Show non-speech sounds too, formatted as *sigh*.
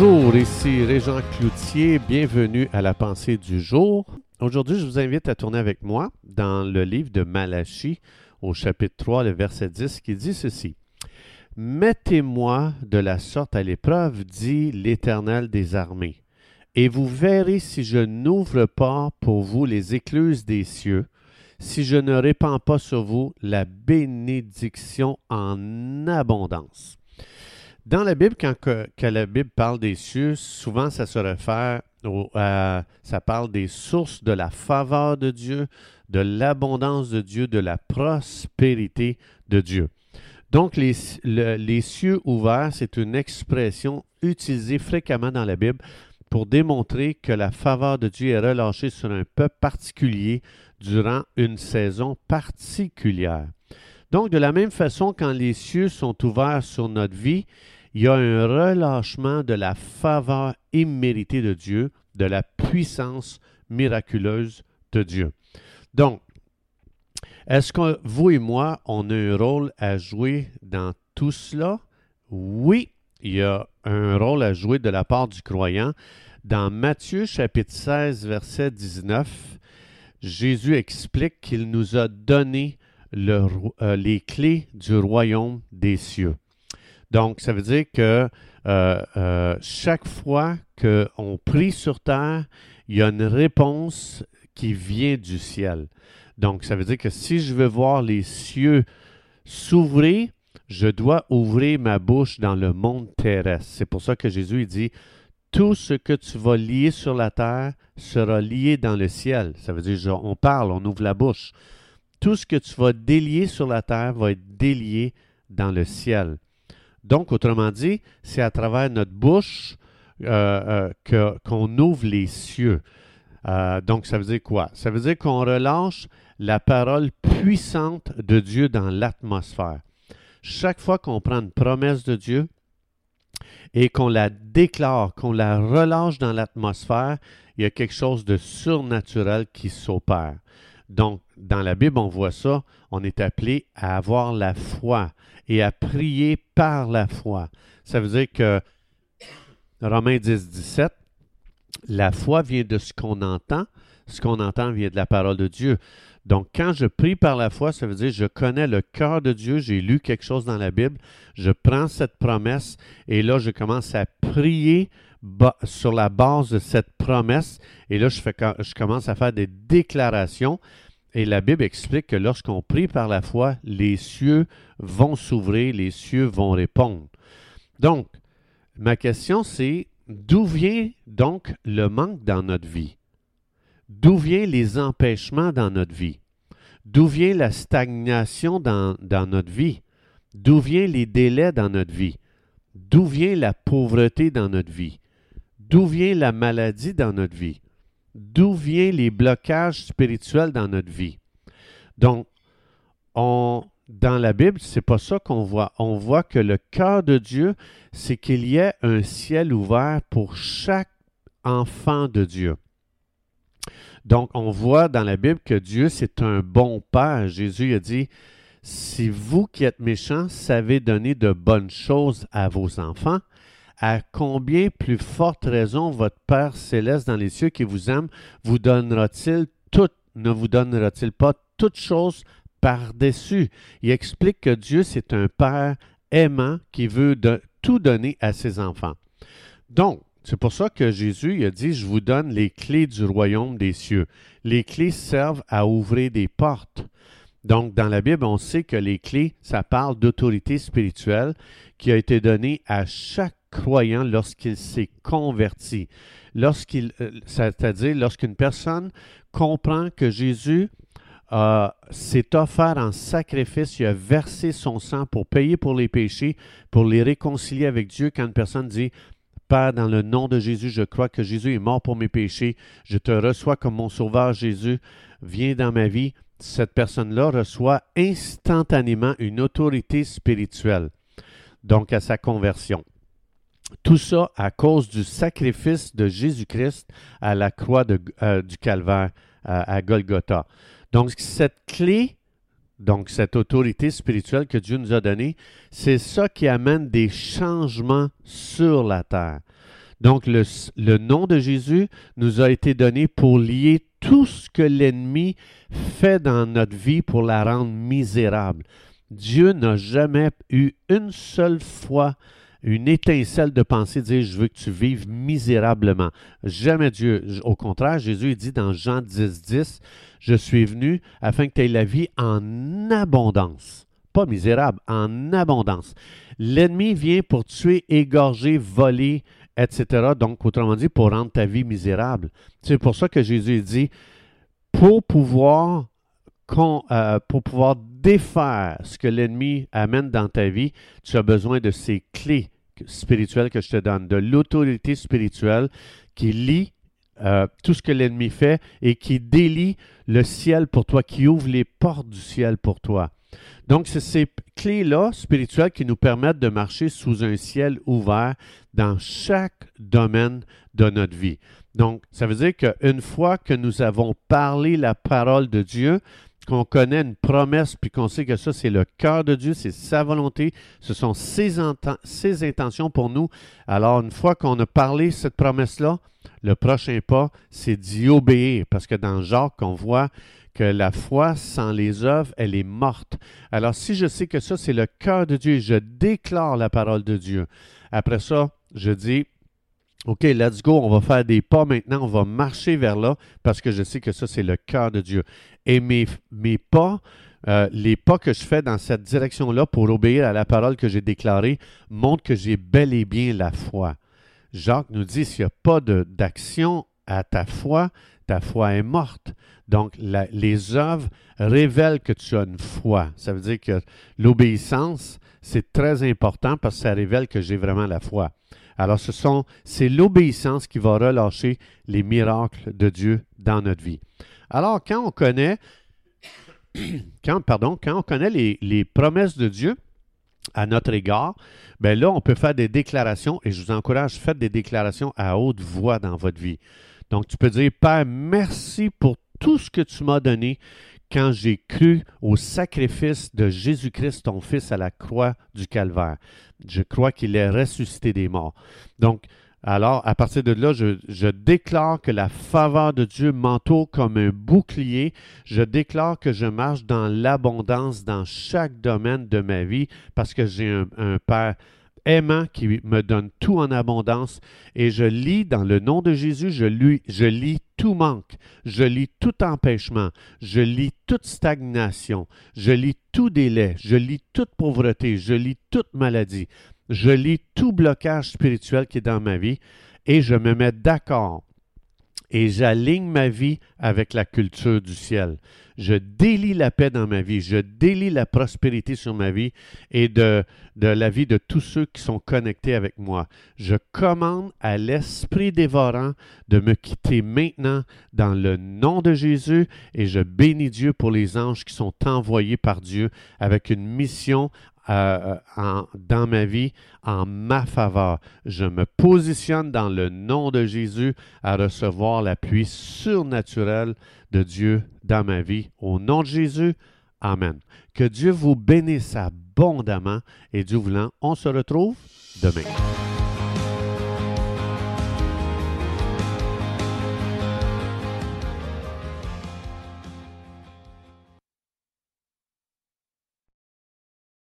Bonjour, ici Régent Cloutier, bienvenue à la pensée du jour. Aujourd'hui, je vous invite à tourner avec moi dans le livre de Malachie au chapitre 3, le verset 10 qui dit ceci. Mettez-moi de la sorte à l'épreuve, dit l'Éternel des armées, et vous verrez si je n'ouvre pas pour vous les écluses des cieux, si je ne répands pas sur vous la bénédiction en abondance. Dans la Bible, quand la Bible parle des cieux, souvent ça se réfère au, ça parle des sources de la faveur de Dieu, de l'abondance de Dieu, de la prospérité de Dieu. Donc, les, les cieux ouverts, c'est une expression utilisée fréquemment dans la Bible pour démontrer que la faveur de Dieu est relâchée sur un peuple particulier durant une saison particulière. Donc, de la même façon, quand les cieux sont ouverts sur notre vie, il y a un relâchement de la faveur imméritée de Dieu, de la puissance miraculeuse de Dieu. Donc, est-ce que vous et moi, on a un rôle à jouer dans tout cela? Oui, il y a un rôle à jouer de la part du croyant. Dans Matthieu chapitre 16, verset 19, Jésus explique qu'il nous a donné euh, les clés du royaume des cieux. Donc, ça veut dire que euh, euh, chaque fois qu'on prie sur terre, il y a une réponse qui vient du ciel. Donc, ça veut dire que si je veux voir les cieux s'ouvrir, je dois ouvrir ma bouche dans le monde terrestre. C'est pour ça que Jésus dit, tout ce que tu vas lier sur la terre sera lié dans le ciel. Ça veut dire, on parle, on ouvre la bouche. Tout ce que tu vas délier sur la terre va être délié dans le ciel. Donc, autrement dit, c'est à travers notre bouche euh, euh, qu'on ouvre les cieux. Euh, donc, ça veut dire quoi? Ça veut dire qu'on relâche la parole puissante de Dieu dans l'atmosphère. Chaque fois qu'on prend une promesse de Dieu et qu'on la déclare, qu'on la relâche dans l'atmosphère, il y a quelque chose de surnaturel qui s'opère. Donc, dans la Bible, on voit ça, on est appelé à avoir la foi et à prier par la foi. Ça veut dire que Romains 10, 17, la foi vient de ce qu'on entend, ce qu'on entend vient de la parole de Dieu. Donc, quand je prie par la foi, ça veut dire je connais le cœur de Dieu, j'ai lu quelque chose dans la Bible, je prends cette promesse et là, je commence à prier sur la base de cette promesse. Et là, je, fais, je commence à faire des déclarations. Et la Bible explique que lorsqu'on prie par la foi, les cieux vont s'ouvrir, les cieux vont répondre. Donc, ma question c'est, d'où vient donc le manque dans notre vie? D'où viennent les empêchements dans notre vie? D'où vient la stagnation dans, dans notre vie? D'où viennent les délais dans notre vie? D'où vient la pauvreté dans notre vie? D'où vient la maladie dans notre vie? D'où viennent les blocages spirituels dans notre vie? Donc, on, dans la Bible, c'est pas ça qu'on voit. On voit que le cœur de Dieu, c'est qu'il y ait un ciel ouvert pour chaque enfant de Dieu. Donc, on voit dans la Bible que Dieu, c'est un bon Père. Jésus a dit, si vous qui êtes méchants savez donner de bonnes choses à vos enfants, à combien plus forte raison votre Père céleste dans les cieux qui vous aime vous donnera-t-il tout, ne vous donnera-t-il pas toutes choses par-dessus? Il explique que Dieu, c'est un Père aimant qui veut tout donner à ses enfants. Donc, c'est pour ça que Jésus a dit, je vous donne les clés du royaume des cieux. Les clés servent à ouvrir des portes. Donc, dans la Bible, on sait que les clés, ça parle d'autorité spirituelle qui a été donnée à chaque croyant lorsqu'il s'est converti. Lorsqu'il, euh, c'est-à-dire lorsqu'une personne comprend que Jésus euh, s'est offert en sacrifice, il a versé son sang pour payer pour les péchés, pour les réconcilier avec Dieu. Quand une personne dit Père, dans le nom de Jésus, je crois que Jésus est mort pour mes péchés, je te reçois comme mon sauveur Jésus, viens dans ma vie, cette personne-là reçoit instantanément une autorité spirituelle, donc à sa conversion. Tout ça à cause du sacrifice de Jésus-Christ à la croix euh, du calvaire à Golgotha. Donc, cette clé, donc cette autorité spirituelle que Dieu nous a donnée, c'est ça qui amène des changements sur la terre. Donc, le nom de Jésus nous a été donné pour lier tout ce que l'ennemi fait dans notre vie pour la rendre misérable. Dieu n'a jamais eu une seule fois une étincelle de pensée, dire je veux que tu vives misérablement. Jamais Dieu. Au contraire, Jésus dit dans Jean 10, 10, je suis venu afin que tu aies la vie en abondance. Pas misérable, en abondance. L'ennemi vient pour tuer, égorger, voler, etc. Donc, autrement dit, pour rendre ta vie misérable. C'est pour ça que Jésus dit, pour pouvoir, euh, pour pouvoir défaire ce que l'ennemi amène dans ta vie, tu as besoin de ces clés spirituelles que je te donne, de l'autorité spirituelle qui lie euh, tout ce que l'ennemi fait et qui délie le ciel pour toi, qui ouvre les portes du ciel pour toi. Donc, c'est ces clés-là spirituelles qui nous permettent de marcher sous un ciel ouvert dans chaque domaine de notre vie. Donc, ça veut dire qu'une fois que nous avons parlé la parole de Dieu, qu'on connaît une promesse, puis qu'on sait que ça, c'est le cœur de Dieu, c'est sa volonté, ce sont ses, intentions pour nous. Alors, une fois qu'on a parlé cette promesse-là, le prochain pas, c'est d'y obéir, parce que dans Jacques, on voit que la foi sans les œuvres, elle est morte. Alors, si je sais que ça, c'est le cœur de Dieu, je déclare la parole de Dieu. Après ça, je dis, OK, let's go, on va faire des pas maintenant, on va marcher vers là parce que je sais que ça, c'est le cœur de Dieu. Et mes, pas, euh, les pas que je fais dans cette direction-là pour obéir à la parole que j'ai déclarée montrent que j'ai bel et bien la foi. Jacques nous dit, s'il n'y a pas d'action à ta foi, ta foi est morte. Donc, les œuvres révèlent que tu as une foi. Ça veut dire que l'obéissance, c'est très important parce que ça révèle que j'ai vraiment la foi. Alors, ce sont, c'est l'obéissance qui va relâcher les miracles de Dieu dans notre vie. Alors, quand on connaît, *coughs* quand, pardon, quand on connaît les, promesses de Dieu à notre égard, bien là, on peut faire des déclarations et je vous encourage, faites des déclarations à haute voix dans votre vie. Donc, tu peux dire, Père, merci pour tout ce que tu m'as donné quand j'ai cru au sacrifice de Jésus-Christ, ton Fils, à la croix du Calvaire. Je crois qu'il est ressuscité des morts. Donc, alors, à partir de là, je, déclare que la faveur de Dieu m'entoure comme un bouclier. Je déclare que je marche dans l'abondance dans chaque domaine de ma vie parce que j'ai un, un Père aimant qui me donne tout en abondance. Et je lis dans le nom de Jésus, je, lui, je lis tout manque, je lis tout empêchement, je lis toute stagnation, je lis tout délai, je lis toute pauvreté, je lis toute maladie, je lis tout blocage spirituel qui est dans ma vie. Et je me mets d'accord et j'aligne ma vie avec la culture du ciel. Je délie la paix dans ma vie, je délie la prospérité sur ma vie et de, de la vie de tous ceux qui sont connectés avec moi. Je commande à l'Esprit dévorant de me quitter maintenant dans le nom de Jésus et je bénis Dieu pour les anges qui sont envoyés par Dieu avec une mission euh, en, dans ma vie en ma faveur. Je me positionne dans le nom de Jésus à recevoir l'appui surnaturel de Dieu dans ma vie. Au nom de Jésus, Amen. Que Dieu vous bénisse abondamment et Dieu voulant, on se retrouve demain.